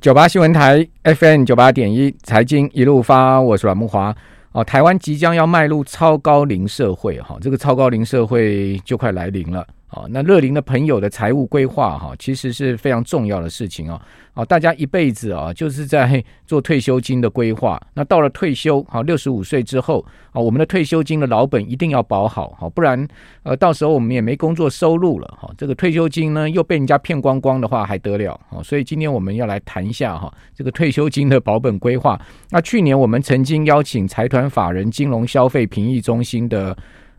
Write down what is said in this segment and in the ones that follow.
九八新闻台 FM 九八点一财经一路发，我是阮慕华。哦，台湾即将要迈入超高龄社会，哈，这个超高龄社会就快来临了。哦，那乐龄的朋友的财务规划哈，其实是非常重要的事情哦。哦，大家一辈子啊，就是在做退休金的规划。那到了退休，好，六十五岁之后，啊，我们的退休金的老本一定要保好，好，不然，呃，到时候我们也没工作收入了，哈，这个退休金呢又被人家骗光光的话，还得了？哦，所以今天我们要来谈一下哈，这个退休金的保本规划。那去年我们曾经邀请财团法人金融消费评议中心的。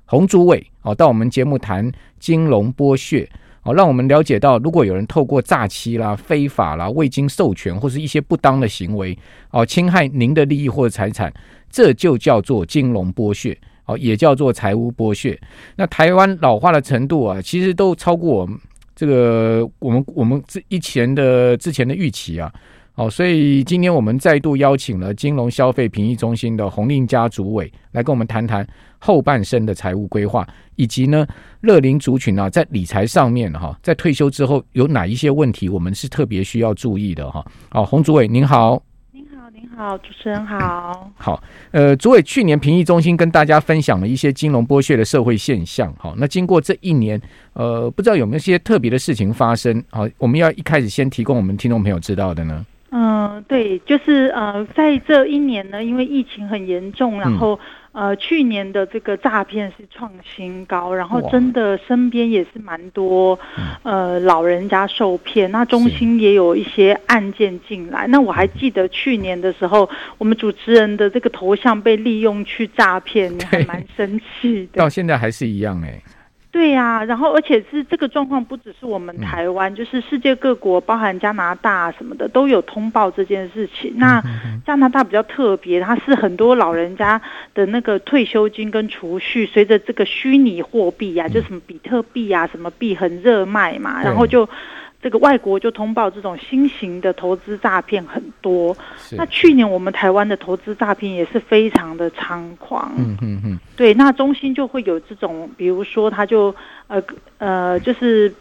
洪主委哦，到我们节目谈金融剥削哦，让我们了解到，如果有人透过诈欺啦、非法啦、未经授权或是一些不当的行为哦，侵害您的利益或者财产，这就叫做金融剥削哦，也叫做财务剥削。那台湾老化的程度啊，其实都超过我们这个我们我们之以前的之前的预期啊。好，所以今天我们再度邀请了金融消费评议中心的洪令家主委来跟我们谈谈后半生的财务规划，以及呢乐龄族群啊在理财上面哈，在退休之后有哪一些问题，我们是特别需要注意的哈。好，洪主委您好，您好，您好，主持人好。好，呃，主委去年评议中心跟大家分享了一些金融剥削的社会现象，好，那经过这一年，呃，不知道有没有一些特别的事情发生？好，我们要一开始先提供我们听众朋友知道的呢？嗯，对，就是呃，在这一年呢，因为疫情很严重，然后呃，去年的这个诈骗是创新高，然后真的身边也是蛮多呃老人家受骗，那中心也有一些案件进来。那我还记得去年的时候，我们主持人的这个头像被利用去诈骗，你还蛮生气的。到现在还是一样哎。对呀、啊，然后而且是这个状况，不只是我们台湾，嗯、就是世界各国，包含加拿大什么的，都有通报这件事情。那加拿大比较特别，它是很多老人家的那个退休金跟储蓄，随着这个虚拟货币呀、啊，就什么比特币啊，什么币很热卖嘛，然后就。这个外国就通报这种新型的投资诈骗很多。那去年我们台湾的投资诈骗也是非常的猖狂。嗯嗯嗯。对，那中心就会有这种，比如说他就呃呃，就是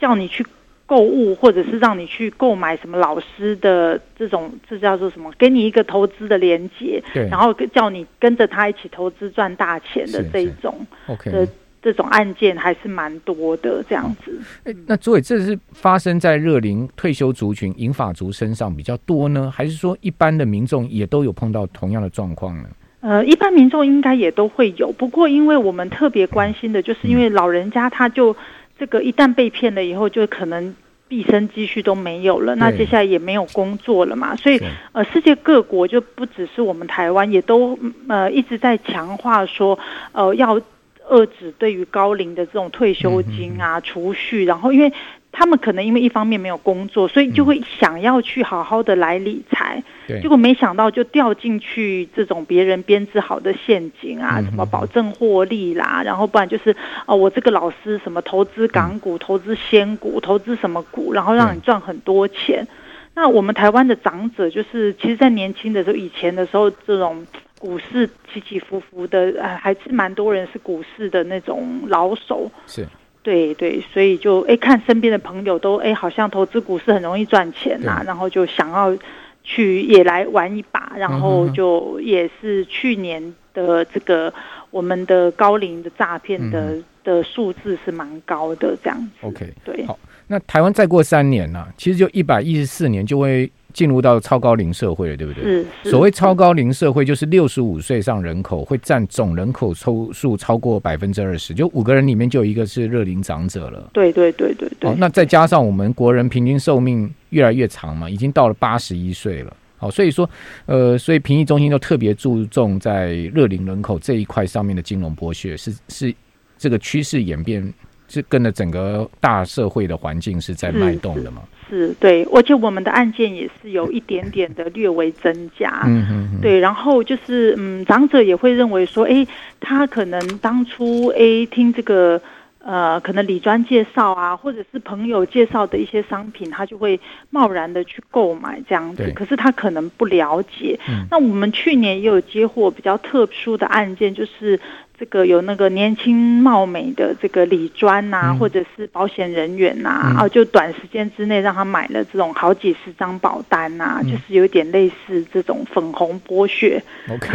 叫你去购物，或者是让你去购买什么老师的这种，这叫做什么？给你一个投资的连结，对，然后叫你跟着他一起投资赚大钱的这一种。OK。这种案件还是蛮多的，这样子。哎、哦，那所以，这是发生在热龄退休族群、银发族身上比较多呢，还是说一般的民众也都有碰到同样的状况呢？呃，一般民众应该也都会有，不过因为我们特别关心的，就是因为老人家他就这个一旦被骗了以后，就可能毕生积蓄都没有了，那接下来也没有工作了嘛，所以呃，世界各国就不只是我们台湾，也都呃一直在强化说呃要。遏制对于高龄的这种退休金啊、储蓄，然后因为他们可能因为一方面没有工作，所以就会想要去好好的来理财，结果没想到就掉进去这种别人编制好的陷阱啊，什么保证获利啦，然后不然就是哦，我这个老师什么投资港股、投资仙股、投资什么股，然后让你赚很多钱。那我们台湾的长者就是，其实，在年轻的时候，以前的时候这种。股市起起伏伏的，呃，还是蛮多人是股市的那种老手，是，对对，所以就哎，看身边的朋友都哎，好像投资股市很容易赚钱呐、啊，然后就想要去也来玩一把，然后就也是去年的这个我们的高龄的诈骗的、嗯、的数字是蛮高的，这样子。OK，对，好，那台湾再过三年呢、啊，其实就一百一十四年就会。进入到超高龄社会了，对不对？是。是所谓超高龄社会，就是六十五岁以上人口会占总人口抽数超过百分之二十，就五个人里面就有一个是热龄长者了。对对对对对。哦，那再加上我们国人平均寿命越来越长嘛，已经到了八十一岁了。好，所以说，呃，所以评议中心都特别注重在热龄人口这一块上面的金融剥削，是是这个趋势演变，是跟着整个大社会的环境是在脉动的嘛。是对，而且我们的案件也是有一点点的略微增加。嗯嗯，对，然后就是嗯，长者也会认为说，哎，他可能当初哎听这个呃，可能李专介绍啊，或者是朋友介绍的一些商品，他就会贸然的去购买这样子。可是他可能不了解。嗯。那我们去年也有接获比较特殊的案件，就是。这个有那个年轻貌美的这个理专呐、啊，嗯、或者是保险人员呐、啊，嗯、啊，就短时间之内让他买了这种好几十张保单呐、啊，嗯、就是有点类似这种粉红剥削。OK，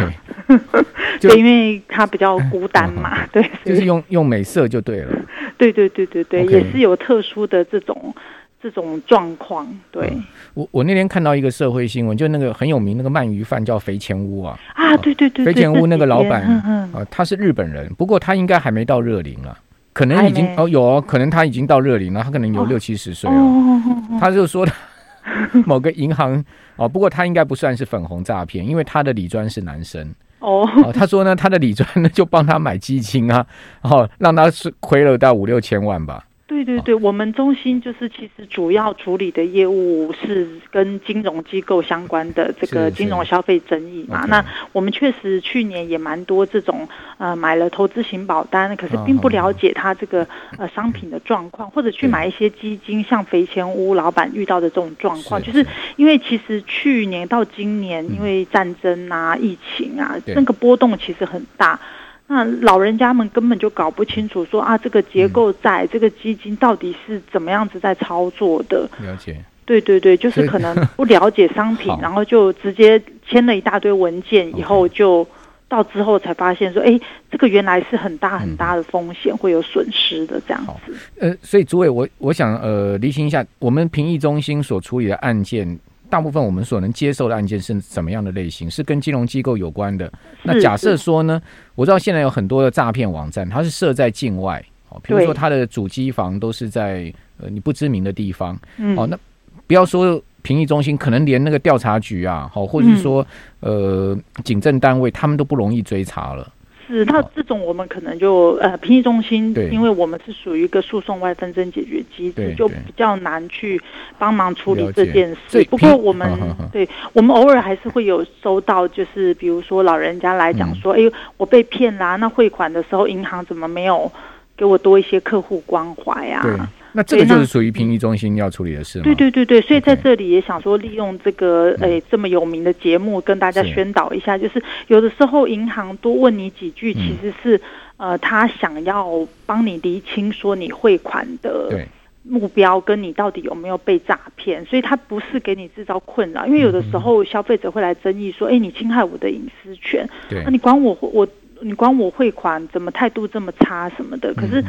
对，因为他比较孤单嘛，嗯、对，就是用用美色就对了。对对对对对也是有特殊的这种。这种状况，对、嗯、我我那天看到一个社会新闻，就那个很有名那个鳗鱼饭叫肥前屋啊。啊，对对对，肥前屋那个老板啊，他是日本人，不过他应该还没到热龄了，可能已经哦有哦，可能他已经到热龄了，他可能有六七十岁了。哦。哦哦、他就说 某个银行哦，不过他应该不算是粉红诈骗，因为他的理专是男生。哦，哦。他说呢，他的理专呢就帮他买基金啊，哦，让他是亏了到五六千万吧。对对对，我们中心就是其实主要处理的业务是跟金融机构相关的这个金融消费争议嘛。那我们确实去年也蛮多这种呃买了投资型保单，可是并不了解它这个呃商品的状况，或者去买一些基金，像肥前屋老板遇到的这种状况，就是。因为其实去年到今年，因为战争啊、疫情啊，那个波动其实很大。那老人家们根本就搞不清楚，说啊，这个结构在、嗯、这个基金到底是怎么样子在操作的？了解。对对对，就是可能 不了解商品，然后就直接签了一大堆文件，以后就到之后才发现说，哎，这个原来是很大很大的风险，嗯、会有损失的这样子。呃，所以诸位，我我想呃，厘清一下，我们评议中心所处理的案件。大部分我们所能接受的案件是什么样的类型？是跟金融机构有关的。那假设说呢，我知道现在有很多的诈骗网站，它是设在境外，哦，比如说它的主机房都是在呃你不知名的地方，嗯，哦，那不要说评议中心，可能连那个调查局啊，好，或者是说呃警政单位，他们都不容易追查了。是，那这种我们可能就呃，评议中心，因为我们是属于一个诉讼外纷争解决机制，就比较难去帮忙处理这件事。不过我们，对我们偶尔还是会有收到，就是比如说老人家来讲说，哎、嗯，我被骗啦，那汇款的时候银行怎么没有给我多一些客户关怀啊？那这个就是属于评议中心要处理的事吗？对对对对，所以在这里也想说，利用这个诶、欸、这么有名的节目，跟大家宣导一下，是就是有的时候银行多问你几句，其实是、嗯、呃他想要帮你厘清说你汇款的目标，跟你到底有没有被诈骗，所以他不是给你制造困扰，因为有的时候消费者会来争议说，哎、欸，你侵害我的隐私权，那对你管我我你管我汇款，怎么态度这么差什么的，可是。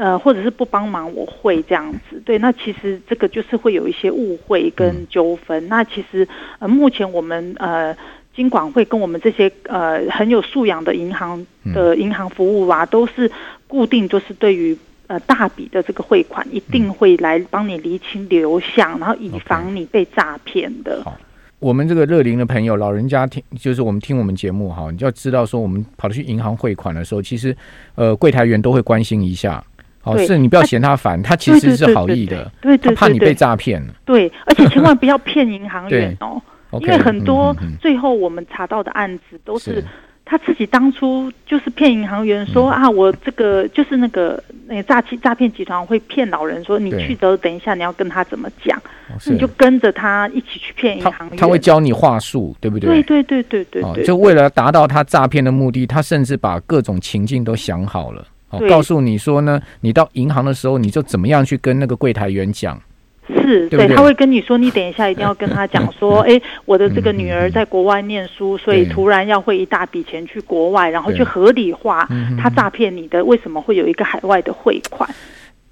呃，或者是不帮忙，我会这样子。对，那其实这个就是会有一些误会跟纠纷。嗯、那其实呃，目前我们呃，金管会跟我们这些呃很有素养的银行的银行服务啊，都是固定，就是对于呃大笔的这个汇款，一定会来帮你厘清流向，然后以防你被诈骗的。好，我们这个乐龄的朋友，老人家听，就是我们听我们节目哈，你就要知道说，我们跑去银行汇款的时候，其实呃柜台员都会关心一下。哦，是你不要嫌他烦，他其实是好意的，对对，他怕你被诈骗。对，而且 千万不要骗银行员哦，因为很多最后我们查到的案子都是他自己当初就是骗银行员说啊，我这个就是那个那个诈欺诈骗集团会骗老人说，你去的等一下你要跟他怎么讲，你就跟着他一起去骗银行员，他会教你话术，对不对？对对对对对对，就为了达到他诈骗的目的，他甚至把各种情境都想好了。哦，告诉你说呢，你到银行的时候，你就怎么样去跟那个柜台员讲？是，对，他会跟你说，你等一下一定要跟他讲说，哎，我的这个女儿在国外念书，所以突然要汇一大笔钱去国外，然后去合理化他诈骗你的，为什么会有一个海外的汇款？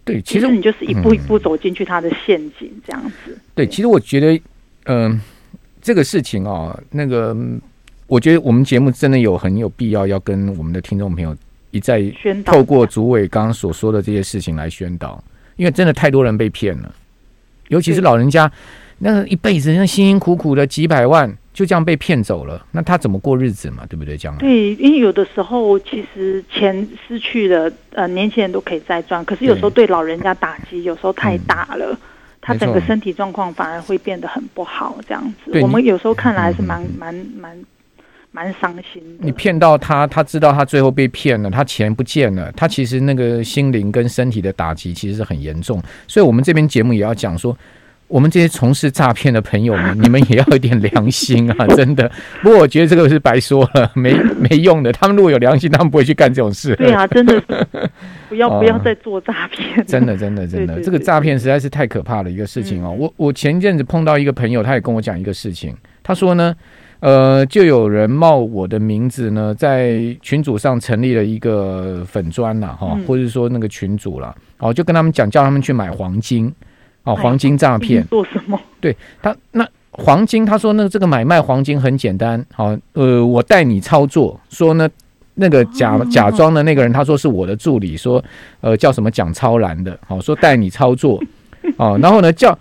对，其实，其实你就是一步一步走进去他的陷阱，这样子。对，其实我觉得，嗯、呃，这个事情哦，那个，我觉得我们节目真的有很有必要要跟我们的听众朋友。一再透过主委刚刚所说的这些事情来宣导，因为真的太多人被骗了，尤其是老人家，那个一辈子那辛辛苦苦的几百万就这样被骗走了，那他怎么过日子嘛？对不对？这样对，因为有的时候其实钱失去了，呃，年轻人都可以再赚，可是有时候对老人家打击 有时候太大了，嗯、他整个身体状况反而会变得很不好，这样子。我们有时候看来是蛮蛮蛮。蛮伤心的。你骗到他，他知道他最后被骗了，他钱不见了，他其实那个心灵跟身体的打击其实是很严重。所以，我们这边节目也要讲说，我们这些从事诈骗的朋友们，你们也要有点良心啊！真的。不过我觉得这个是白说了，没 没用的。他们如果有良心，他们不会去干这种事。对啊，真的不要 不要再做诈骗。真的，真的，真的，这个诈骗实在是太可怕的一个事情哦。我我前一阵子碰到一个朋友，他也跟我讲一个事情。他说呢，呃，就有人冒我的名字呢，在群组上成立了一个粉砖了哈，或者说那个群组了，哦，就跟他们讲，叫他们去买黄金。哦，黄金诈骗做什么？对他那黄金，他说那这个买卖黄金很简单。好，呃，我带你操作。说呢，那个假假装的那个人，他说是我的助理，说呃叫什么蒋超然的。好，说带你操作。哦，然后呢叫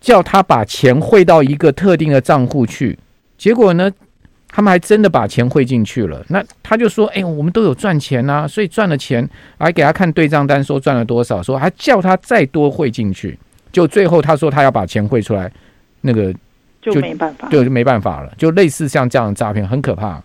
叫他把钱汇到一个特定的账户去。结果呢，他们还真的把钱汇进去了。那他就说，哎，我们都有赚钱啊，所以赚了钱，还给他看对账单，说赚了多少，说还叫他再多汇进去。就最后他说他要把钱汇出来，那个就，就没办法，对，就没办法了。就类似像这样的诈骗，很可怕。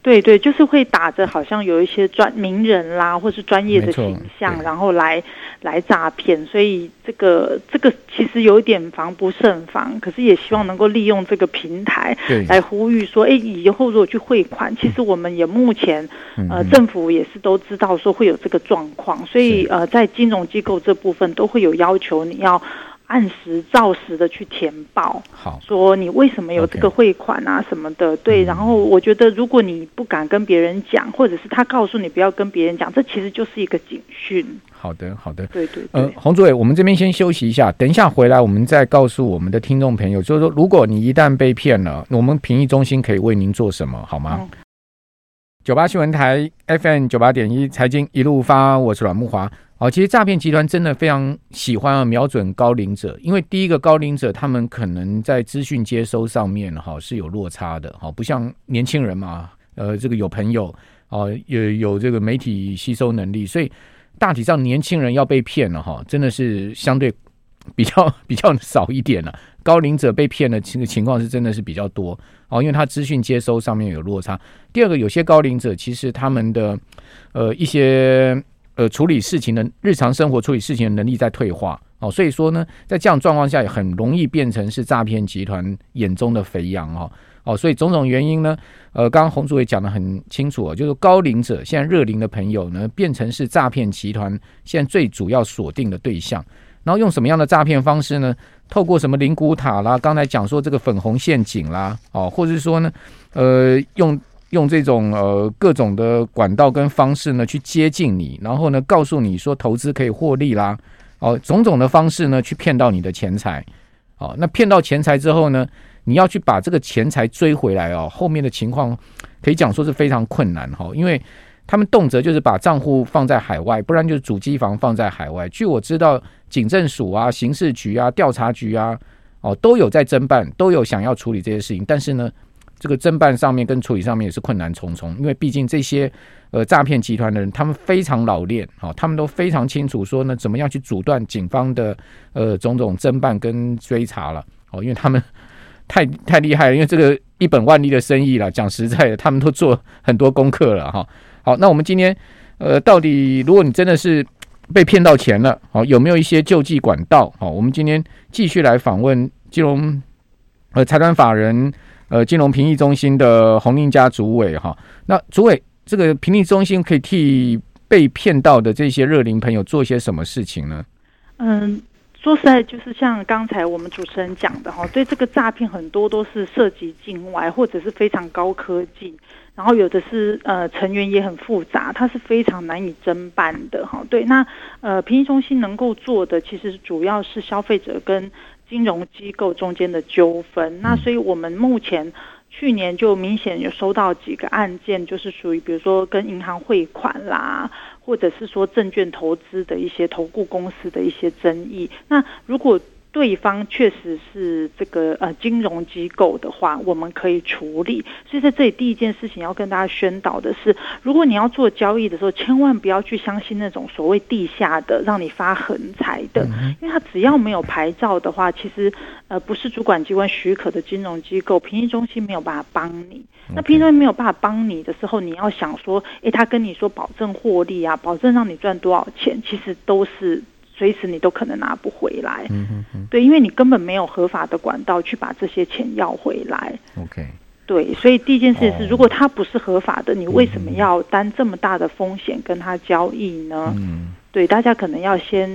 对对，就是会打着好像有一些专名人啦，或是专业的形象，然后来来诈骗。所以这个这个其实有一点防不胜防，可是也希望能够利用这个平台来呼吁说，哎，以后如果去汇款，其实我们也目前呃政府也是都知道说会有这个状况，所以呃在金融机构这部分都会有要求你要。按时照实的去填报，好，说你为什么有这个汇款啊什么的，对。然后我觉得，如果你不敢跟别人讲，或者是他告诉你不要跟别人讲，这其实就是一个警讯。好的，好的，对对对。呃，洪主委，我们这边先休息一下，等一下回来我们再告诉我们的听众朋友，就是说，如果你一旦被骗了，我们评议中心可以为您做什么，好吗？嗯九八新闻台 FM 九八点一财经一路发，我是阮慕驊。好，其实诈骗集团真的非常喜欢啊，瞄准高龄者，因为第一个高龄者他们可能在资讯接收上面哈是有落差的，哈，不像年轻人嘛，呃，这个有朋友啊，有有这个媒体吸收能力，所以大体上年轻人要被骗了哈，真的是相对比较 比较少一点了。高龄者被骗的这个情况是真的是比较多哦，因为他资讯接收上面有落差。第二个，有些高龄者其实他们的呃一些呃处理事情的日常生活处理事情的能力在退化哦，所以说呢，在这样状况下也很容易变成是诈骗集团眼中的肥羊哦哦，所以种种原因呢，呃，刚刚洪主也讲得很清楚哦，就是高龄者现在热龄的朋友呢，变成是诈骗集团现在最主要锁定的对象。然后用什么样的诈骗方式呢？透过什么灵骨塔啦，刚才讲说这个粉红陷阱啦，哦，或者是说呢，呃，用用这种呃各种的管道跟方式呢去接近你，然后呢告诉你说投资可以获利啦，哦，种种的方式呢去骗到你的钱财，哦，那骗到钱财之后呢，你要去把这个钱财追回来哦，后面的情况可以讲说是非常困难哈，因为。他们动辄就是把账户放在海外，不然就是主机房放在海外。据我知道，警政署啊、刑事局啊、调查局啊，哦，都有在侦办，都有想要处理这些事情。但是呢，这个侦办上面跟处理上面也是困难重重，因为毕竟这些呃诈骗集团的人，他们非常老练，哦，他们都非常清楚说呢，怎么样去阻断警方的呃种种侦办跟追查了，哦，因为他们 太太厉害了，因为这个一本万利的生意了，讲实在的，他们都做很多功课了，哈。好，那我们今天，呃，到底如果你真的是被骗到钱了，好，有没有一些救济管道？好，我们今天继续来访问金融呃财团法人呃金融评议中心的洪令家主委哈。那主委，这个评议中心可以替被骗到的这些热龄朋友做些什么事情呢？嗯。说实在，就是像刚才我们主持人讲的哈，对这个诈骗很多都是涉及境外，或者是非常高科技，然后有的是呃成员也很复杂，它是非常难以侦办的哈。对，那呃评议中心能够做的，其实主要是消费者跟金融机构中间的纠纷。那所以我们目前去年就明显有收到几个案件，就是属于比如说跟银行汇款啦。或者是说证券投资的一些投顾公司的一些争议，那如果对方确实是这个呃金融机构的话，我们可以处理。所以在这里第一件事情要跟大家宣导的是，如果你要做交易的时候，千万不要去相信那种所谓地下的让你发横财的，因为他只要没有牌照的话，其实呃不是主管机关许可的金融机构，评议中心没有办法帮你。那评议中心没有办法帮你的时候，你要想说，诶，他跟你说保证获利啊，保证让你赚多少钱，其实都是随时你都可能拿不回来。对，因为你根本没有合法的管道去把这些钱要回来。OK。对，所以第一件事是，哦、如果它不是合法的，你为什么要担这么大的风险跟他交易呢？嗯。对，大家可能要先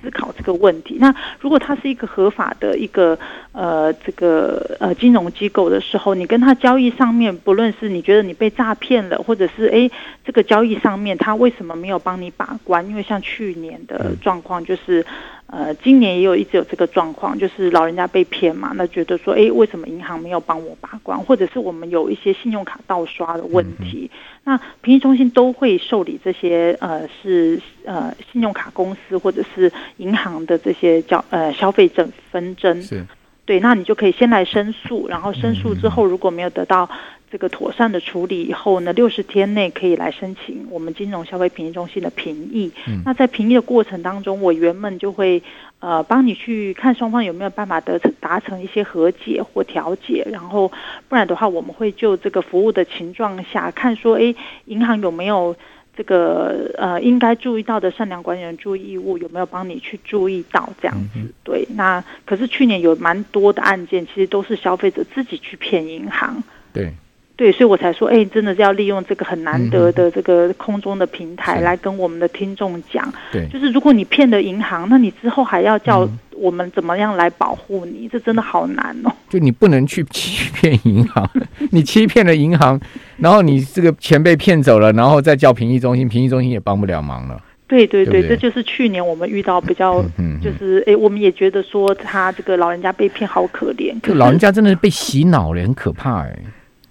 思考这个问题。那如果他是一个合法的一个呃这个呃金融机构的时候，你跟他交易上面，不论是你觉得你被诈骗了，或者是哎这个交易上面他为什么没有帮你把关？因为像去年的状况就是。呃，今年也有一直有这个状况，就是老人家被骗嘛，那觉得说，哎，为什么银行没有帮我把关，或者是我们有一些信用卡盗刷的问题，嗯、那评议中心都会受理这些，呃，是呃信用卡公司或者是银行的这些交呃消费者纷争，是，对，那你就可以先来申诉，然后申诉之后如果没有得到。这个妥善的处理以后呢，六十天内可以来申请我们金融消费评议中心的评议。嗯，那在评议的过程当中，委员们就会呃帮你去看双方有没有办法得成达成一些和解或调解，然后不然的话，我们会就这个服务的情状下看说，哎，银行有没有这个呃应该注意到的善良管理人注意义务，有没有帮你去注意到这样子？嗯、对，那可是去年有蛮多的案件，其实都是消费者自己去骗银行。对。对，所以我才说，哎，真的是要利用这个很难得的这个空中的平台来跟我们的听众讲。对，就是如果你骗了银行，那你之后还要叫我们怎么样来保护你？这真的好难哦。就你不能去欺骗银行，你欺骗了银行，然后你这个钱被骗走了，然后再叫评议中心，评议中心也帮不了忙了。对对对，对对这就是去年我们遇到比较，嗯、就是哎，我们也觉得说他这个老人家被骗好可怜。就老人家真的是被洗脑了，很可怕哎。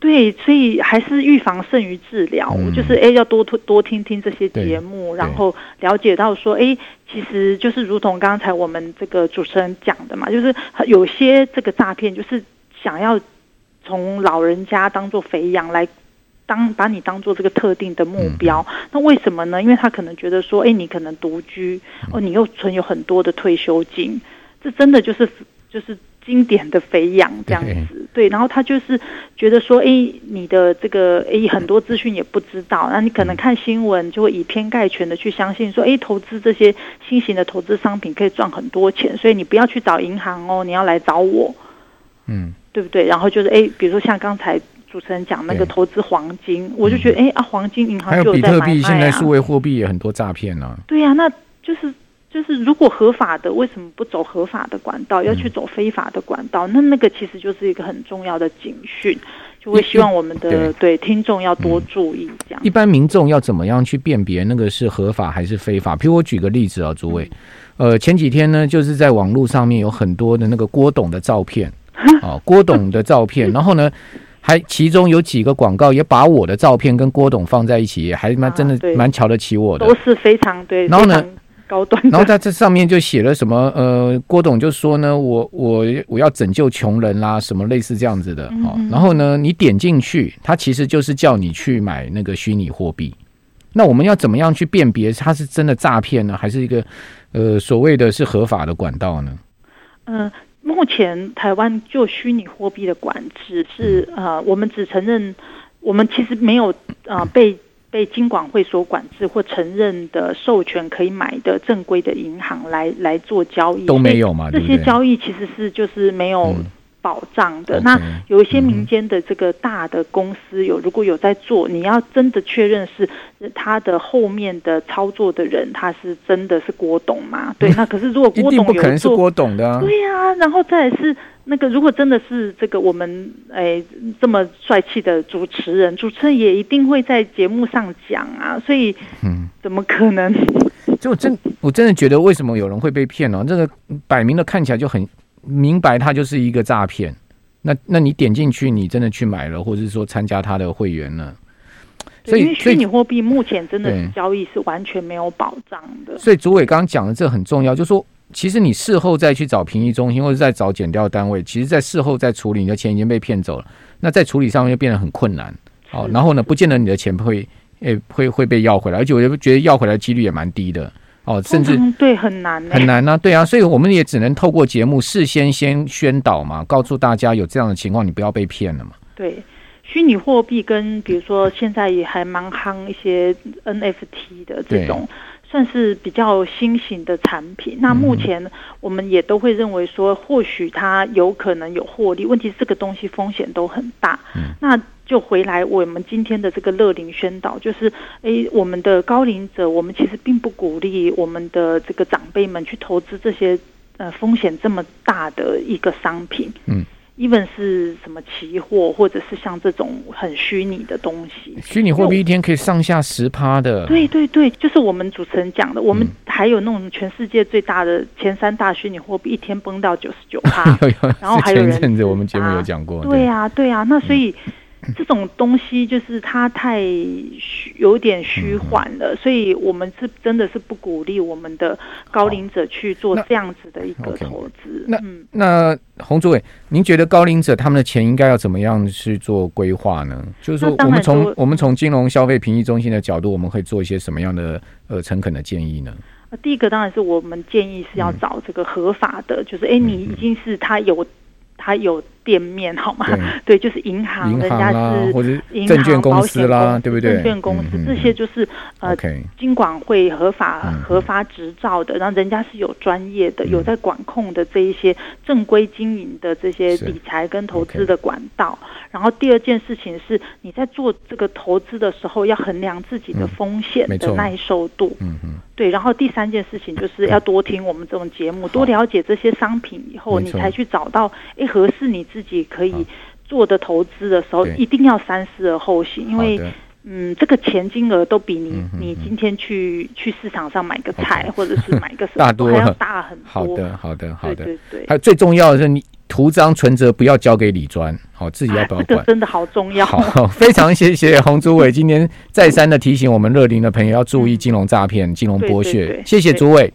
对，所以还是预防胜于治疗。嗯、就是哎，要多多听听这些节目，然后了解到说，哎，其实就是如同刚才我们这个主持人讲的嘛，就是有些这个诈骗就是想要从老人家当做肥羊来当把你当做这个特定的目标。嗯、那为什么呢？因为他可能觉得说，哎，你可能独居，哦，你又存有很多的退休金，这真的就是就是。经典的肥羊这样子，对，然后他就是觉得说，哎，你的这个哎很多资讯也不知道，那你可能看新闻就会以偏概全的去相信说，哎，投资这些新型的投资商品可以赚很多钱，所以你不要去找银行哦，你要来找我，嗯，对不对？然后就是哎，比如说像刚才主持人讲那个投资黄金，我就觉得哎啊，黄金银行还有比特币，现在数位货币也很多诈骗呢，对呀，那就是。就是如果合法的，为什么不走合法的管道，要去走非法的管道？那那个其实就是一个很重要的警讯，就会希望我们的对，对听众要多注意这样。一般民众要怎么样去辨别那个是合法还是非法？譬如我举个例子啊，诸位，呃，前几天呢，就是在网络上面有很多的那个郭董的照片啊，郭董的照片，然后呢，还其中有几个广告也把我的照片跟郭董放在一起，还蛮真的蛮瞧得起我的，都是非常对。然后呢？高端，然后在这上面就写了什么？呃，郭董就说呢，我我我要拯救穷人啦，什么类似这样子的。好，然后呢，你点进去，它其实就是叫你去买那个虚拟货币。那我们要怎么样去辨别它是真的诈骗呢，还是一个呃所谓的是合法的管道呢？嗯、呃，目前台湾就虚拟货币的管制是呃，我们只承认，我们其实没有呃被。被金管会所管制或承认的授权可以买的正规的银行来来做交易都没有嘛？这些交易其实是就是没有保障的。嗯、那有一些民间的这个大的公司有，如果有在做，你要真的确认是他的后面的操作的人，他是真的是郭董吗？对，那可是如果郭董有做，不可能是郭董的、啊。对呀、啊，然后再来是。那个，如果真的是这个我们诶这么帅气的主持人，主持人也一定会在节目上讲啊，所以嗯，怎么可能？就真我真的觉得，为什么有人会被骗呢？这个摆明了看起来就很明白，它就是一个诈骗。那那你点进去，你真的去买了，或者是说参加他的会员呢？所以，虚拟货币目前真的交易是完全没有保障的。所以，主委刚刚讲的这很重要，就是说。其实你事后再去找评议中心，或者再找减调单位，其实，在事后再处理，你的钱已经被骗走了，那在处理上面就变得很困难。好，然后呢，不见得你的钱会诶会会被要回来，而且我就觉得要回来的几率也蛮低的。哦，甚至对很难很难啊，对啊，所以我们也只能透过节目事先先宣导嘛，告诉大家有这样的情况，你不要被骗了嘛。对，虚拟货币跟比如说现在也还蛮夯一些 NFT 的这种。算是比较新型的产品。那目前我们也都会认为说，或许它有可能有获利。问题是这个东西风险都很大。嗯、那就回来我们今天的这个乐龄宣导，就是诶，我们的高龄者，我们其实并不鼓励我们的这个长辈们去投资这些呃风险这么大的一个商品。嗯。even 是什么期货，或者是像这种很虚拟的东西，虚拟货币一天可以上下十趴的。对对对，就是我们主持人讲的，我们还有那种全世界最大的前三大虚拟货币，一天崩到九十九趴，然后还有人，前阵子我们节目有讲过，对呀对呀，那所以。嗯这种东西就是它太虚，有点虚幻了，嗯、所以我们是真的是不鼓励我们的高龄者去做这样子的一个投资。那那洪主委，您觉得高龄者他们的钱应该要怎么样去做规划呢？就是说，我们从我们从金融消费评议中心的角度，我们会做一些什么样的呃诚恳的建议呢？第一个当然是我们建议是要找这个合法的，嗯、就是哎，你已经是他有他有。店面好吗？对，就是银行，人家是或者证券公司啦，对不对？证券公司这些就是呃，金管会合法合法执照的，然后人家是有专业的，有在管控的这一些正规经营的这些理财跟投资的管道。然后第二件事情是，你在做这个投资的时候要衡量自己的风险的耐受度。嗯嗯。对，然后第三件事情就是要多听我们这种节目，多了解这些商品以后，你才去找到哎合适你。自己可以做的投资的时候，一定要三思而后行，因为嗯，这个钱金额都比你你今天去去市场上买个菜或者是买个什么 大多还要大很多。好的，好的，好的，对对。还有最重要的是，你图章存折不要交给李专，好，自己要保管。这个真的好重要。好，非常谢谢洪主伟今天再三的提醒我们乐林的朋友要注意金融诈骗、金融剥削。谢谢主委。